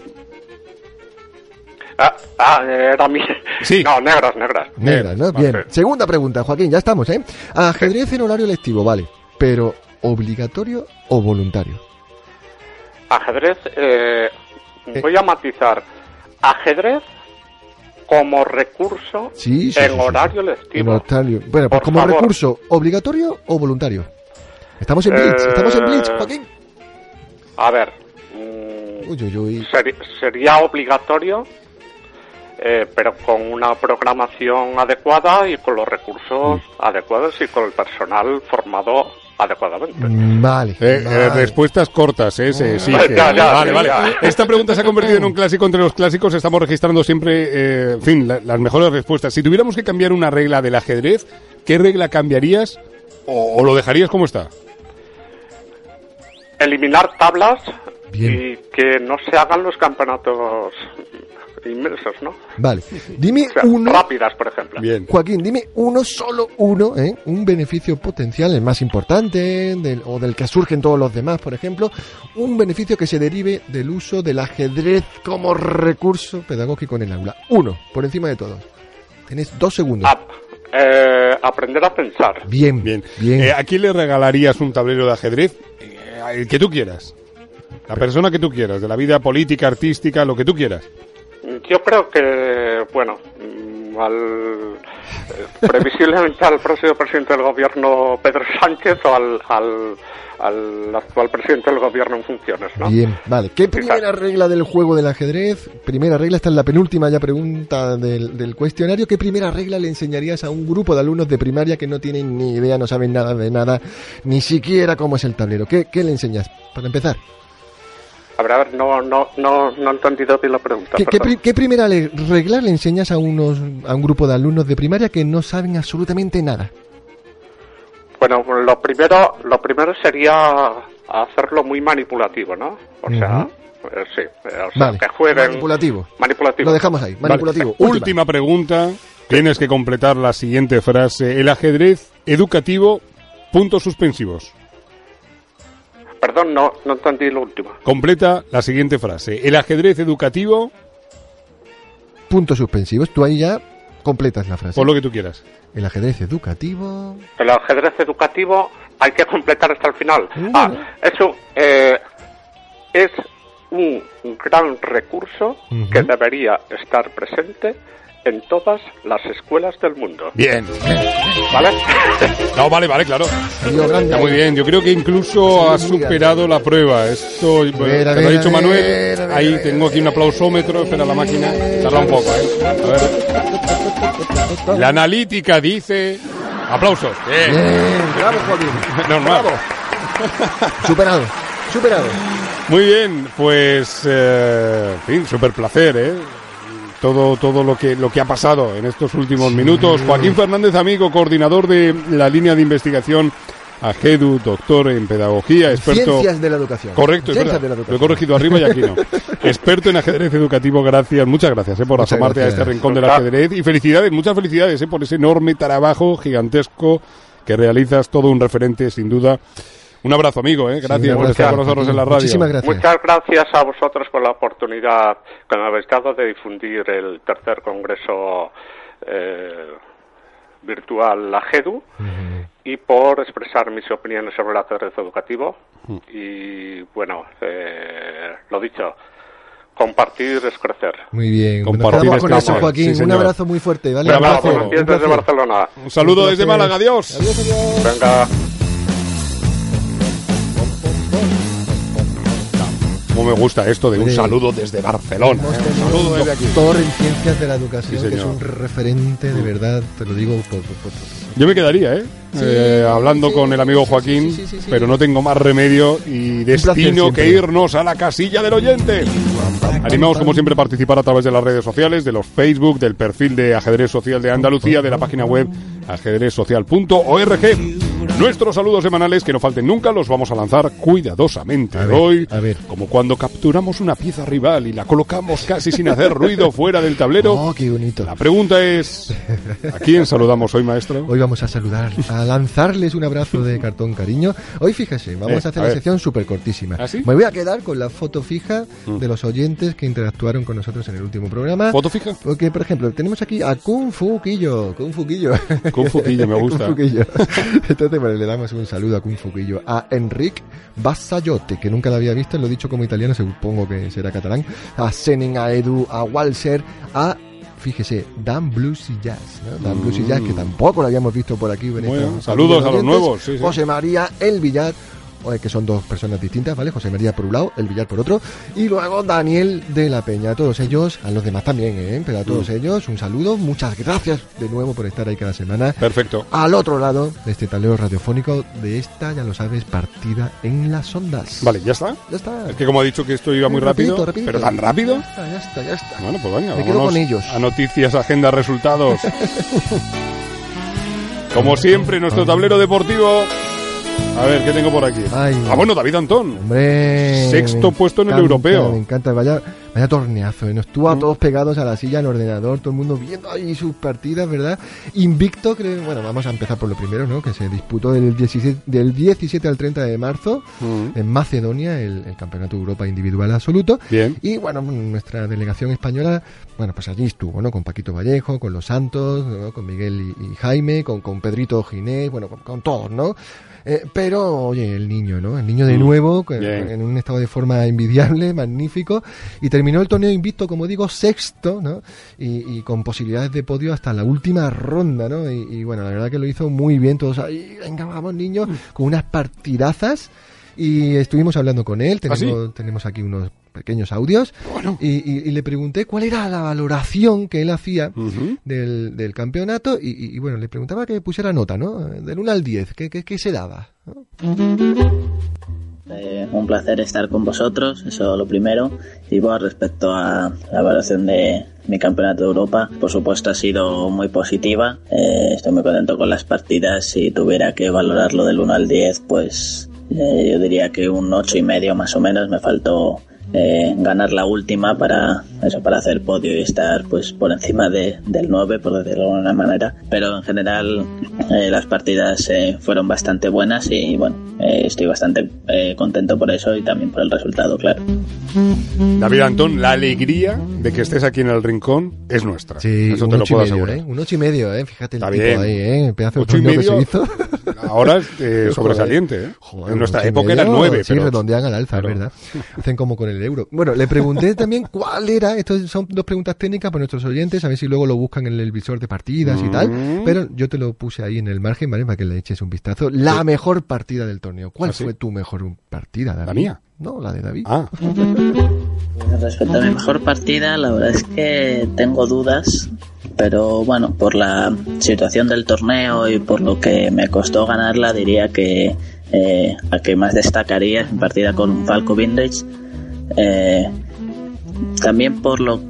Ah, ah, era mi... Sí. No, negras, negras. Negras, ¿no? Vale. Bien. Segunda pregunta, Joaquín, ya estamos, ¿eh? Ajedrez en horario lectivo, vale. Pero, ¿obligatorio o voluntario? Ajedrez, eh, voy a matizar. Ajedrez como recurso Sí, sí, en sí, horario lectivo. Bueno, pues Por como favor. recurso, ¿obligatorio o voluntario? Estamos en Blitz, Eh, estamos en Blitz, Joaquín. A ver, mm, Uy, uy, uy. seri- sería obligatorio, eh, pero con una programación adecuada y con los recursos adecuados y con el personal formado adecuadamente. Mm, Vale. Eh, eh, vale. respuestas cortas, ¿eh? Se exige. Ya, ya, vale, sí, vale. Esta pregunta se ha convertido en un clásico entre los clásicos. Estamos registrando siempre, eh, en fin, la- las mejores respuestas. Si tuviéramos que cambiar una regla del ajedrez, ¿qué regla cambiarías o, o lo dejarías como está? Eliminar tablas Bien. y que no se hagan los campeonatos inmensos, ¿no? Vale. Dime O sea, uno. rápidas, por ejemplo. Bien. Joaquín, dime uno, solo uno, ¿eh? un beneficio potencial, el más importante, del- o del que surgen todos los demás, por ejemplo, un beneficio que se derive del uso del ajedrez como recurso pedagógico en el aula. Uno, por encima de todos. Tenés dos segundos. Eh, aprender a pensar. Bien, Bien. bien. Eh, ¿A quién le regalarías un tablero de ajedrez? Eh, el que tú quieras. La persona que tú quieras, de la vida política, artística, lo que tú quieras. Yo creo que, bueno, mm, al eh, previsiblemente al próximo presidente del gobierno Pedro Sánchez o al, al, al actual presidente del gobierno en funciones, ¿no? Bien, vale. ¿Qué primera Quizás. regla del juego del ajedrez? Primera regla, esta es la penúltima ya pregunta del, del cuestionario. ¿Qué primera regla le enseñarías a un grupo de alumnos de primaria que no tienen ni idea, no saben nada de nada, ni siquiera cómo es el tablero? ¿Qué, qué le enseñas? Para empezar. Ver, no, no, no, no he entendido bien la pregunta. ¿Qué, qué qué primera regla le enseñas a, unos, a un grupo de alumnos de primaria que no saben absolutamente nada? Bueno, lo primero, lo primero sería hacerlo muy manipulativo, ¿no? O sea, eh, sí, eh, o sea, Vale. que jueguen Manipulativo. manipulativo. Lo dejamos ahí. Vale. Manipulativo. Última. Última. pregunta. Tienes que completar la siguiente frase. El ajedrez educativo, puntos suspensivos. Perdón, no, no entendí lo último. Completa la siguiente frase. El ajedrez educativo, Puntos suspensivos. Tú ahí ya completas la frase. por lo que tú quieras. El ajedrez educativo. El ajedrez educativo hay que completar hasta el final. Mm. Ah, eso eh, es un gran recurso Ujú. que debería estar presente en todas las escuelas del mundo. Bien. ¿Vale? No, vale, vale, claro. Está muy bien. Yo creo que incluso muy superado la prueba. Esto, te lo ver, ha dicho Manuel. Ahí tengo aquí un aplausómetro. Espera la máquina. Tarda un poco, ¿eh? A ver. La analítica dice... Aplausos. Bien. Bien, bravo, Joaquín. Normal. Bravo. Superado, superado. Muy bien, pues, eh, en fin, súper placer, ¿eh? Todo, todo lo que, lo que ha pasado en estos últimos minutos. Joaquín Fernández, amigo, coordinador de la línea de investigación AGEDU, doctor en pedagogía, experto... Ciencias de la educación. Correcto, es Ciencias verdad. de la Lo he corregido arriba y aquí no. Experto en ajedrez educativo, gracias, muchas gracias eh, por Muchas asomarte a este rincón del ajedrez y felicidades, muchas felicidades eh, por ese enorme trabajo gigantesco que realizas, todo un referente sin duda. Un abrazo, amigo, eh. gracias un por estar con abrazo, nosotros en la radio. Muchísimas gracias. Muchas gracias a vosotros por la oportunidad que me habéis dado de difundir el tercer congreso eh, virtual AGEDU y por expresar mis opiniones sobre el ajedrez educativo. Y bueno, eh, lo dicho, compartir es crecer. Muy bien. Nos Compartir es con eso. Joaquín. Sí, un abrazo muy fuerte, ¿vale? Un abrazo. Buenos días un desde. Barcelona. Un saludo Un desde. Málaga, adiós. Adiós, adiós. Venga. Cómo me gusta esto de un Sí. saludo desde Barcelona. Eh. Un saludo desde aquí. doctor en ciencias de la educación, Sí, que es un referente de verdad, te lo digo por, por- por- Yo me quedaría, ¿eh? Eh, hablando sí, con el amigo sí, Joaquín, sí, sí, sí, sí. pero no tengo más remedio y destino que irnos a la casilla del oyente. Animamos, como siempre, a participar a través de las redes sociales, de los Facebook, del perfil de Ajedrez Social de Andalucía, de la página web ajedrezsocial.org. Nuestros saludos semanales, que no falten nunca, los vamos a lanzar cuidadosamente. A ver, Hoy, a ver. como cuando capturamos una pieza rival y la colocamos casi sin hacer ruido fuera del tablero. Oh, qué bonito. La pregunta es, ¿a quién saludamos hoy, maestro? Hoy vamos a saludar, a lanzarles un abrazo de cartón cariño. Hoy fíjese, vamos Eh, a hacer a la sección súper cortísima. ¿Ah, sí? Me voy a quedar con la foto fija Mm. de los oyentes que interactuaron con nosotros en el último programa. ¿Foto fija? Porque, por ejemplo, tenemos aquí a Kung Fu Quillo. Kung Fu Quillo. Kung Fu Quillo, me gusta. Kung Fu Quillo. Entonces, bueno, le damos un saludo a Kung Fu Quillo. A Enric Bassayote, que nunca lo había visto, lo he dicho como italiano, supongo que será catalán. A Senen, a Edu, a Walser, a fíjese, Dan Blues y Jazz, ¿no? Dan Blues y Jazz, que tampoco lo habíamos visto por aquí. en Bueno, esta- saludos a los nuevos, sí, sí. José María El Villar, que son dos personas distintas, ¿vale? José María por un lado, El Villar por otro, y luego Daniel de la Peña. A todos ellos, a los demás también, ¿eh? Pero a todos Mm. ellos, un saludo, muchas gracias de nuevo por estar ahí cada semana. Perfecto. Al otro lado de este tablero radiofónico de esta, ya lo sabes, partida en las ondas. Vale, ¿ya está? Ya está. Es que como ha dicho que esto iba muy Rapidito, rápido, rapidito. pero tan rápido. Ya está, ya está, ya está. Bueno, pues venga, Me quedo con ellos. a noticias, agenda, resultados. Como siempre, nuestro tablero deportivo. A ver, ¿qué tengo por aquí? Ay. Ah, bueno, David Antón. Hombre. Sexto puesto en el europeo. Me encanta, vaya, vaya torneazo. ¿eh? Nos estuvo a Mm. todos pegados a la silla, al ordenador, todo el mundo viendo ahí sus partidas, ¿verdad? Invicto, creo. Bueno, vamos a empezar por lo primero, ¿no? Que se disputó del 17, del 17 al 30 de marzo Mm. en Macedonia, el, el Campeonato de Europa Individual Absoluto. Bien. Y bueno, nuestra delegación española, bueno, pues allí estuvo, ¿no? Con Paquito Vallejo, con Los Santos, ¿no? con Miguel y, y Jaime, con, con Pedrito Ginés, bueno, con, con todos, ¿no? Eh, pero, oye, el niño, ¿no? El niño de Mm, nuevo, bien. en un estado de forma envidiable, magnífico, y terminó el torneo invicto, como digo, sexto, ¿no? Y, con posibilidades de podio hasta la última ronda, ¿no? Y, bueno, la verdad que lo hizo muy bien, todos ahí, venga, vamos niños, con unas partidazas. Y estuvimos hablando con él, ¿Ah, tenemos, tenemos aquí unos pequeños audios y, le pregunté cuál era la valoración que él hacía del, del, campeonato y, bueno, le preguntaba que pusiera nota, ¿no? Del 1 al 10, ¿qué, qué, se daba? Eh, un placer estar con vosotros, eso lo primero. Y bueno, respecto a la evaluación de mi campeonato de Europa, por supuesto ha sido muy positiva. Eh, estoy muy contento con las partidas. Si tuviera que valorarlo del 1 al 10, pues eh, yo diría que un 8 y medio más o menos. Me faltó eh, ganar la última para eso para hacer podio y estar pues por encima de, del 9 por decirlo de alguna manera. Pero en general eh, las partidas eh, fueron bastante buenas y bueno estoy bastante contento por eso y también por el resultado claro. David Antón la alegría de que estés aquí en el rincón es nuestra. Sí, eso te lo puedo asegurar. un 8 y medio fíjate el tipo ahí eh pedazo de y que se hizo ahora es sobresaliente en nuestra época era 9 sí redondean al alza es verdad hacen como con el euro. Bueno, le pregunté también cuál era, esto son dos preguntas técnicas para nuestros oyentes, a ver si luego lo buscan en el visor de partidas y tal, mm. pero yo te lo puse ahí en el margen, ¿vale? Para que le eches un vistazo. La mejor partida del torneo. ¿Cuál ¿Ah, fue tu mejor partida, David? La mía. No, la de David. Ah. Respecto a mi mejor partida, la verdad es que tengo dudas, pero bueno, por la situación del torneo y por lo que me costó ganarla, diría que eh, a que más destacaría en partida con Falco Vintage. Eh, también por lo,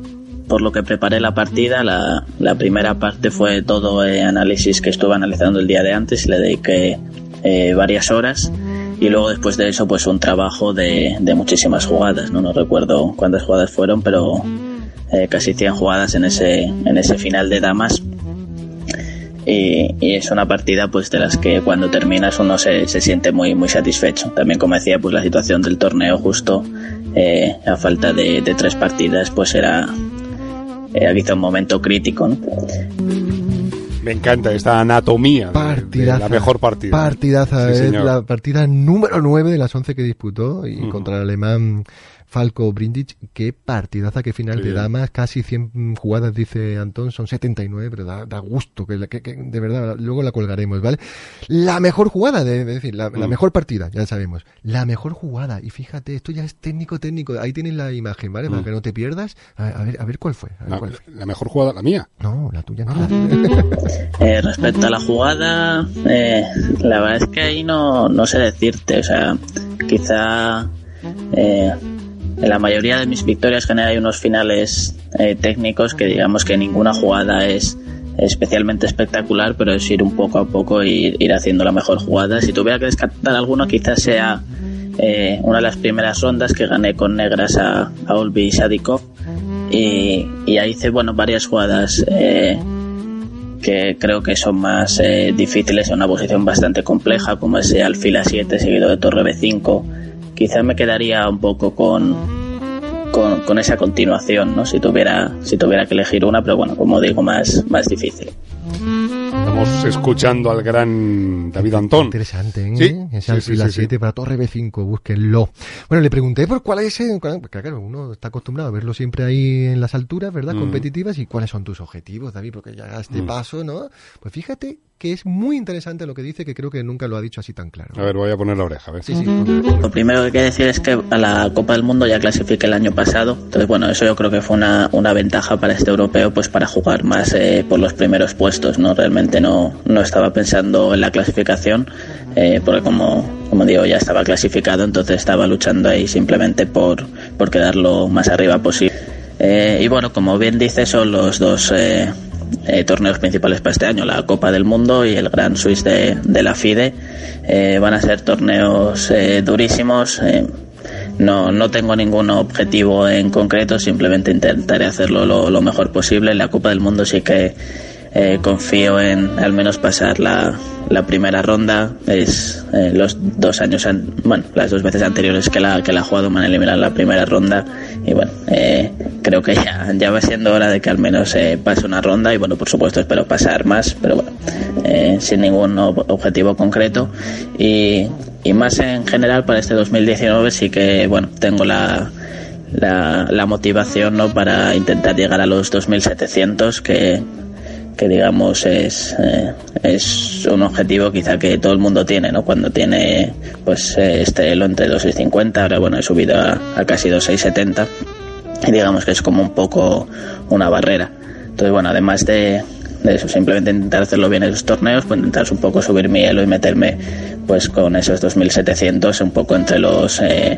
por lo que preparé la partida, la, la primera parte fue todo eh, análisis que estuve analizando el día de antes y le dediqué eh, varias horas y luego después de eso pues un trabajo de, de muchísimas jugadas, ¿no? no recuerdo cuántas jugadas fueron, pero eh, casi 100 jugadas en ese, en ese final de damas y, es una partida pues de las que cuando terminas uno se, se, siente muy muy satisfecho también como decía pues la situación del torneo justo eh, a falta de, tres partidas pues era era quizá un momento crítico. Me encanta esta anatomía partidaza, la mejor partida. Partidaza, es la partida número 9 de las 11 que disputó y contra el alemán Falco Brindich, qué partidaza, qué final de damas, casi 100 jugadas, dice Antón, son 79, pero da, da gusto, que, de verdad, luego la colgaremos, ¿vale? La mejor jugada, de, decir, la, mm. mejor partida, ya sabemos, la mejor jugada, y fíjate, esto ya es técnico, técnico, ahí tienes la imagen, ¿vale? Para mm. que no te pierdas, a, ver, a ver cuál fue. la, mejor jugada, la mía. No, la tuya no. eh, respecto a la jugada, eh, la verdad es que ahí no, no sé decirte, o sea, quizá... Eh, en la mayoría de mis victorias general hay unos finales eh, técnicos que digamos que ninguna jugada es especialmente espectacular, pero es ir un poco a poco y ir haciendo la mejor jugada. Si tuviera que descartar alguno, quizás sea eh, una de las primeras rondas que gané con negras a, a Olby y Sadikov. Y, ahí hice bueno, varias jugadas eh, que creo que son más difíciles en una posición bastante compleja, como ese alfil A7 seguido de torre B5 quizás me quedaría un poco con, con, esa continuación, ¿no? Si tuviera, si tuviera que elegir una, pero bueno, como digo, más, más difícil. Estamos escuchando al gran David Antón. Interesante, ¿eh? Sí, Ese sí, 7 para Torre B5, búsquenlo. Bueno, le pregunté por cuál es, porque claro, uno está acostumbrado a verlo siempre ahí en las alturas, ¿verdad? Mm. Competitivas, y cuáles son tus objetivos, David, porque ya a este mm. paso, ¿no? Pues fíjate que es muy interesante lo que dice, que creo que nunca lo ha dicho así tan claro. A ver, voy a poner la oreja, a ver. Sí, sí, lo primero que hay que decir es que a la Copa del Mundo ya clasifiqué el año pasado, entonces bueno, eso yo creo que fue una, una ventaja para este europeo, pues para jugar más eh, por los primeros puestos, ¿no? Realmente no, no estaba pensando en la clasificación, eh, porque como, como digo, ya estaba clasificado, entonces estaba luchando ahí simplemente por, por quedar lo más arriba posible. Eh, y bueno, como bien dice, son los dos eh, torneos principales para este año, la Copa del Mundo y el Gran Swiss de, de la FIDE. Eh, van a ser torneos eh, durísimos. no, no tengo ningún objetivo en concreto, simplemente intentaré hacerlo lo, lo mejor posible. La Copa del Mundo sí que confío en al menos pasar la, la primera ronda. Es los dos años, bueno, las dos veces anteriores que la, que la he jugado me han eliminado la primera ronda y bueno, eh, creo que ya, ya va siendo hora de que al menos eh, pase una ronda y bueno, por supuesto espero pasar más, pero bueno, eh, sin ningún objetivo concreto y, y, más en general para este 2019 sí que bueno, tengo la, la, la motivación ¿no? para intentar llegar a los 2.700 que, que digamos es, eh, es un objetivo quizá que todo el mundo tiene, ¿no? Cuando tiene pues eh, este elo entre 2.650, ahora bueno he subido a, a casi 2.670 y digamos que es como un poco una barrera. Entonces bueno, además de, de eso, simplemente intentar hacerlo bien en los torneos, pues intentar un poco subir mi elo y meterme pues con esos 2.700 un poco entre los eh,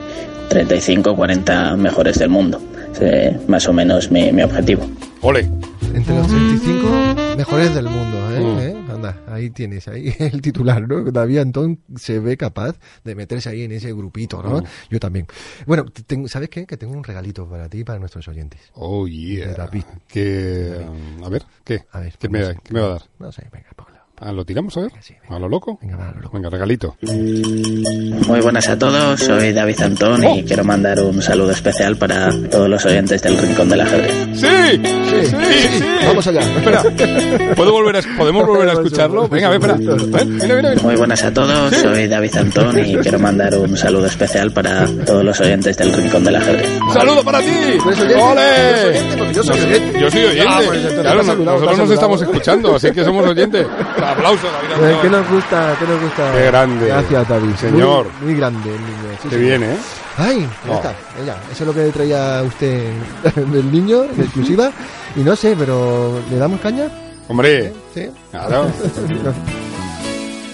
35 40 mejores del mundo. Eh, más o menos mi, mi objetivo. Ole. Entre los 35 mejores del mundo, ¿eh? Mm. ¿Eh? Anda, ahí tienes, ahí el titular, ¿no? David Antón se ve capaz de meterse ahí en ese grupito, ¿no? Mm. Yo también. Bueno, te- tengo- ¿sabes qué? Que tengo un regalito para ti y para nuestros oyentes. Oh, yeah. De David. Que, um, a ver, ¿qué? A ver, ¿Qué me, qué me va a dar? No sé, venga, póngalo. Ah, ¿Lo tiramos a ver? Sí. ¿A lo loco? Venga, va, loco. Venga, regalito. Muy buenas a todos, soy David Antón y quiero mandar un saludo especial para todos los oyentes del Rincón del Ajedrez. ¡Sí! Sí, sí, sí. Vamos allá. Espera. ¿Puedo volver a, ¿Podemos volver a escucharlo? Venga, a ver, espera. A ver, mira, mira, mira. Muy buenas a todos, soy David Antón y quiero mandar un saludo especial para todos los oyentes del Rincón del Ajedrez. ¡Un saludo para ti! ¿Tú eres oyente? ¿Tú ¡Ole! eres oyente? Porque yo soy oyente. Yo soy oyente. Ah, pues claro, nosotros nos estamos escuchando, así que somos oyentes. Aplauso, David Eh. ¿Qué nos gusta? ¿Qué nos gusta? Qué grande. Gracias, David. Señor. Muy, muy grande el niño. sí, Qué sí. bien, ¿eh? Ay, ya No. está, ya. Eso es lo que traía usted del niño, en exclusiva. Y no sé, pero ¿le damos caña? Hombre, Sí. claro.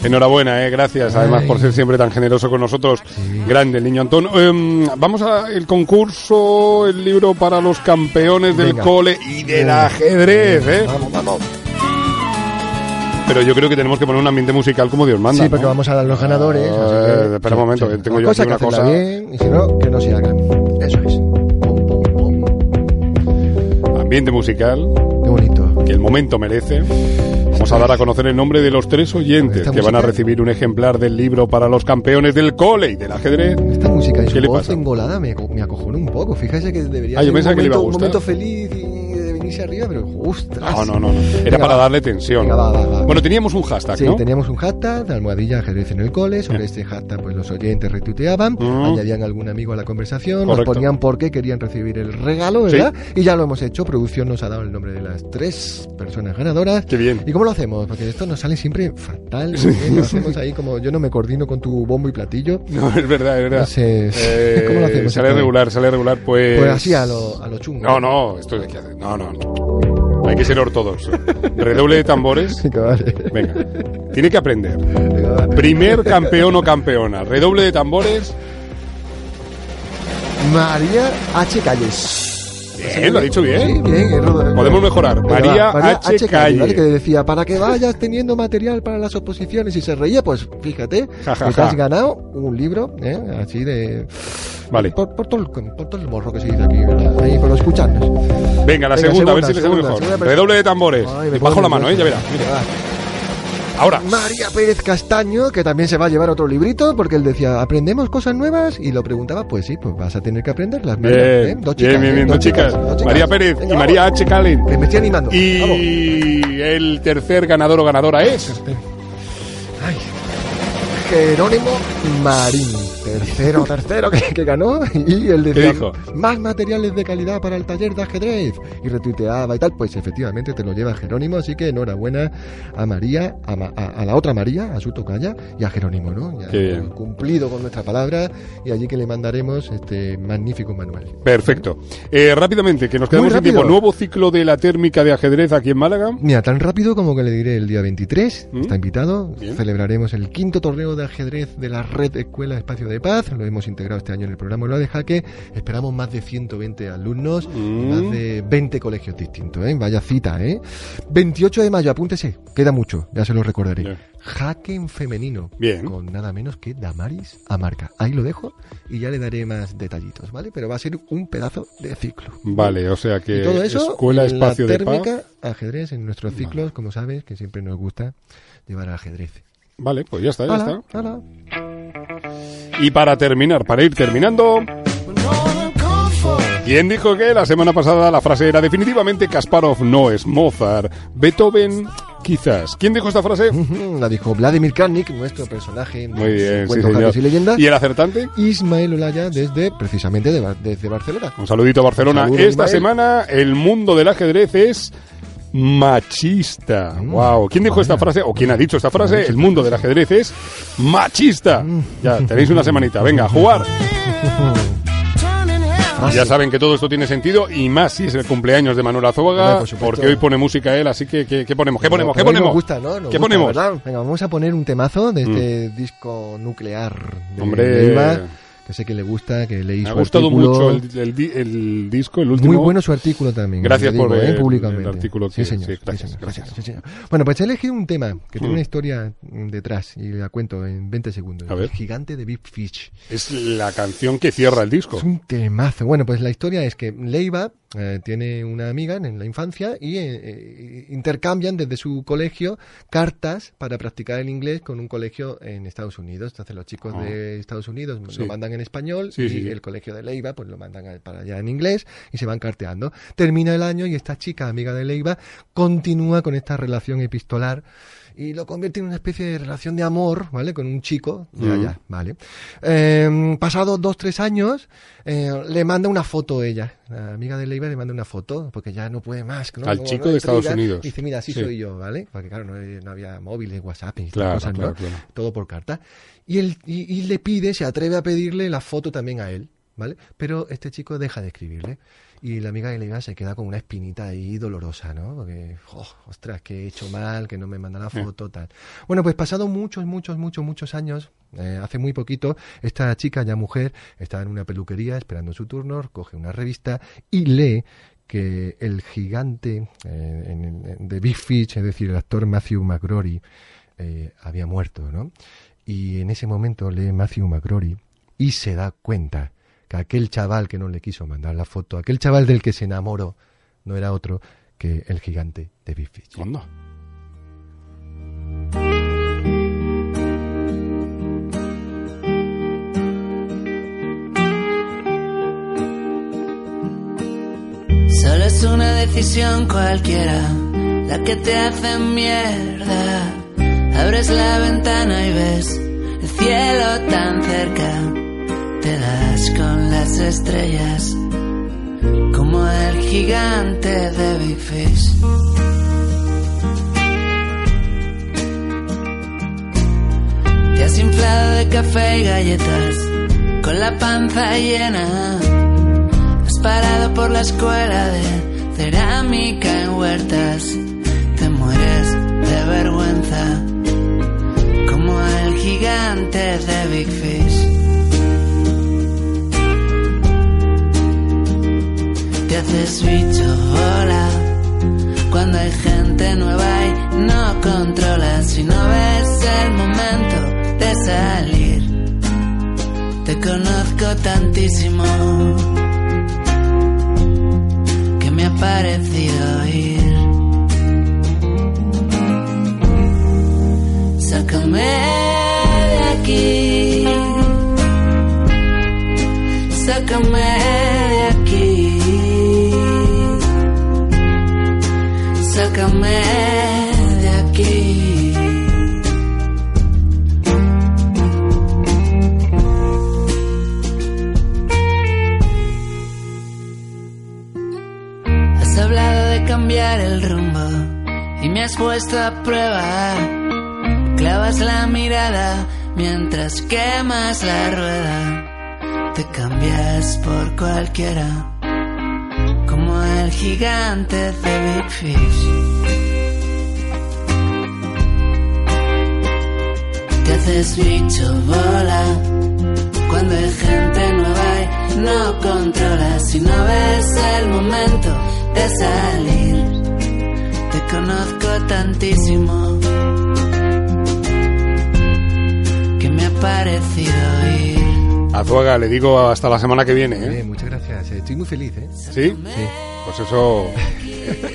Enhorabuena, eh, gracias además Ay. por ser siempre tan generoso con nosotros. Grande el niño Antón. Em, vamos al concurso, el libro para los campeones del Venga. cole y del ajedrez, ¿eh? Vamos, vamos. Pero yo creo que tenemos que poner un ambiente musical como Dios manda. Sí, porque ¿no? vamos a dar los ganadores. Ah, así que- espera un momento, sí. tengo yo aquí cosas una que cosa. bien, y si no, que no se hagan. Eso es. Pum, pum, pum. Ambiente musical Qué bonito. que el momento merece. Vamos a dar a conocer el nombre de los tres oyentes que van a recibir un ejemplar del libro para los campeones del cole y del ajedrez. Esta música y ¿Qué su le voz pasa? engolada me, me un poco. Fíjese que debería Ah, yo ser un pensaba que le iba a momento, un momento feliz y de arriba, pero ostras. No, no, no, no. Era Venga, para va. darle tensión. Venga, va, va. Bueno, teníamos un hashtag, Sí, ¿no? teníamos un hashtag, almohadilla ajedrez en el cole. Sobre Eh. este hashtag, pues los oyentes retuiteaban, Mm. añadían algún amigo a la conversación, nos Correcto. ponían por qué querían recibir el regalo, Sí. ¿verdad? Y ya lo hemos hecho. Producción nos ha dado el nombre de las tres personas ganadoras. Qué bien. ¿Y cómo lo hacemos? Porque esto nos sale siempre fatal. ¿eh? Lo hacemos ahí como yo no me coordino con tu bombo y platillo. No, es verdad, es verdad. Sé, Eh, ¿cómo lo hacemos Sale regular, sale regular, pues... Pues así a lo, a lo chungo. No, no, esto hay que. No, no, no. Hay que ser ortodoxo. Redoble de tambores. Venga. Tiene que aprender. Primer campeón o campeona. Redoble de tambores. María H. Calles. Bien, lo ha dicho bien. Sí, bien. Podemos mejorar. Venga, María, va, H. Calle. ¿vale? Que decía, para que vayas teniendo material para las oposiciones y se reía, pues fíjate, Ja, ja, que te has ganado un libro, ¿eh? así de... Vale. Por, por todo el, por todo el morro que se dice aquí, ¿verdad? Ahí, por escucharnos. Venga, la Venga, segunda, a ver segunda, si le sale segunda, mejor. segunda. Redoble de tambores. Ay, me Bajo la mano, ¿eh? Ya verás. nervioso. Mira. Ahora. María Pérez Castaño, que también se va a llevar otro librito, porque él decía, ¿aprendemos cosas nuevas? Y lo preguntaba, pues sí, pues vas a tener que aprenderlas. María, ¿eh? Bien, Dos bien, chicas, bien, ¿eh? bien, dos chicas. dos chicas. María Pérez Venga, y María vamos. H. Calen. Que me estoy animando. Vamos. Y el tercer ganador o ganadora es. Jerónimo Marín, tercero, tercero que, que ganó y él decía dijo? más materiales de calidad para el taller de ajedrez y retuiteaba y tal, pues efectivamente te lo lleva Jerónimo, así que enhorabuena a María, a, Ma- a- a la otra María, a su tocaya y a Jerónimo, ¿no? Ya bien. cumplido con nuestra palabra y allí que le mandaremos este magnífico manual. Perfecto. Eh, rápidamente, que nos quedamos sin tiempo. Nuevo ciclo de la térmica de ajedrez aquí en Málaga. Mira, tan rápido como que le diré el día 23, ¿Mm? está invitado, Bien. celebraremos el quinto torneo de ajedrez de la red Escuela Espacio de Paz, lo hemos integrado este año en el programa Lo de Jaque, esperamos más de 120 alumnos Mm. más de 20 colegios distintos, ¿eh? vaya cita, ¿eh? 28 de mayo, apúntese, queda mucho, ya se lo recordaré. Jaque en femenino, Bien. con nada menos que Damaris Amarca. Ahí lo dejo y ya le daré más detallitos, ¿vale? Pero va a ser un pedazo de ciclo. Vale, o sea que Y todo eso, Escuela Espacio la de térmica, Paz. ajedrez en nuestros ciclos, como sabes, que siempre nos gusta llevar al ajedrez. Vale, pues ya está, ya está. Y para terminar, para ir terminando. ¿Quién dijo que la semana pasada la frase era definitivamente Kasparov no es Mozart? Beethoven quizás. ¿Quién dijo esta frase? La dijo Vladimir Karnik, nuestro personaje Muy bien, sí, cuentos, señor. y leyendas. ¿Y el acertante? Ismael Olaya desde, precisamente, de Bar- desde Barcelona. Un saludito a Barcelona. Saludo, Esta Ismael. semana el mundo del ajedrez es machista. Wow. ¿Quién dijo esta frase o quién ha dicho esta frase? El mundo del ajedrez es machista. Ya tenéis una semanita. Venga, a jugar. Frase. Ya saben que todo esto tiene sentido y más si es el cumpleaños de Manuel Azuaga, por porque hoy pone música él, así que ¿qué, qué ponemos? ¿Qué ponemos? ¿Qué ponemos? Nos gusta, ¿no? Nos ¿Qué gusta, ponemos? ¿verdad? Venga, vamos a poner un temazo de este disco nuclear de Hombre. Que sé que le gusta, que leí Me ha gustado artículo. mucho el, el el disco, el último. Muy bueno su artículo también. Gracias te digo, por eh, el- públicamente. el artículo Sí, que- señor. sí, sí, gracias, señor, gracias. sí, señor. Bueno, pues he elegido un tema que tiene Mm. una historia mm, detrás y la cuento en 20 segundos. A ver. El gigante de Big Fish. Es la canción que cierra el disco. Es un temazo. Bueno, pues la historia es que Leiva eh, tiene una amiga en, en la infancia y eh, eh, intercambian desde su colegio cartas para practicar el inglés con un colegio en Estados Unidos. Entonces los chicos Ah. de Estados Unidos Sí. lo mandan en español Sí, y sí. el colegio de Leiva pues lo mandan a- para allá en inglés y se van carteando. Termina el año y esta chica, amiga de Leiva, continúa con esta relación epistolar y lo convierte en una especie de relación de amor, ¿vale? Con un chico de allá, ¿vale? Eh, pasados dos, tres años, eh, le manda una foto ella, la amiga de Leiva le manda una foto, porque ya no puede más. ¿no? Al chico no, de Estados intriga, Unidos. Dice, mira, así Sí. soy yo, ¿vale? Porque claro, no, no había móviles, WhatsApp y Claro, cosas, claro, ¿no? claro. Todo por carta. Y, él, y, y le pide, se atreve a pedirle la foto también a él, ¿vale? Pero este chico deja de escribirle. Y la amiga de Leiva se queda con una espinita ahí dolorosa, ¿no? Porque, oh, ostras, que he hecho mal, que no me manda la foto, tal. Bueno, pues pasado muchos, muchos, muchos, muchos años, eh, hace muy poquito, esta chica, ya mujer, está en una peluquería esperando su turno, coge una revista y lee que el gigante eh, en- en- de Big Fish, es decir, el actor Matthew McGrory, eh, había muerto, ¿no? Y en ese momento lee Matthew McGrory y se da cuenta que aquel chaval que no le quiso mandar la foto, aquel chaval del que se enamoró, no era otro que el gigante de Big Fish. Onda. Solo es una decisión cualquiera la que te hace mierda. Abres la ventana y ves el cielo tan cerca. Te das con las estrellas como el gigante de Big Fish. Te has inflado de café y galletas con la panza llena. Has parado por la escuela de cerámica en huertas. Te mueres de vergüenza como el gigante de Big Fish. Te haces bicho bola cuando hay gente nueva y no controlas. Si no ves el momento de salir, te conozco tantísimo que me ha parecido ir. Sácame de aquí, sácame sácame de aquí. Has hablado de cambiar el rumbo y me has puesto a prueba. Clavas la mirada mientras quemas la rueda. Te cambias por cualquiera, el gigante de Big Fish. Te haces bicho bola cuando hay gente nueva y no controlas. Si no ves el momento de salir, te conozco tantísimo que me ha parecido ir. Azuaga, le digo hasta la semana que viene, ¿eh? Eh, muchas gracias, eh, estoy muy feliz, ¿eh? ¿Sí? Sí. Pues eso,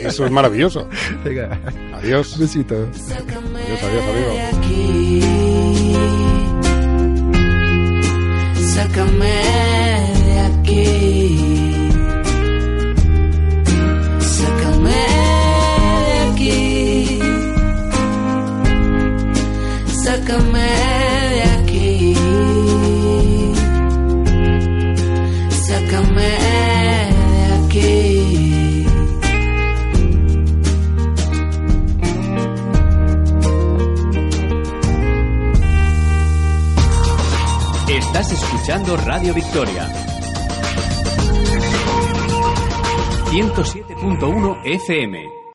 eso es maravilloso. Venga. Adiós. Besito. Adiós, adiós, amigo. Sácame de aquí. Sácame de aquí. Sácame. Escuchando Radio Victoria. 107.1 FM.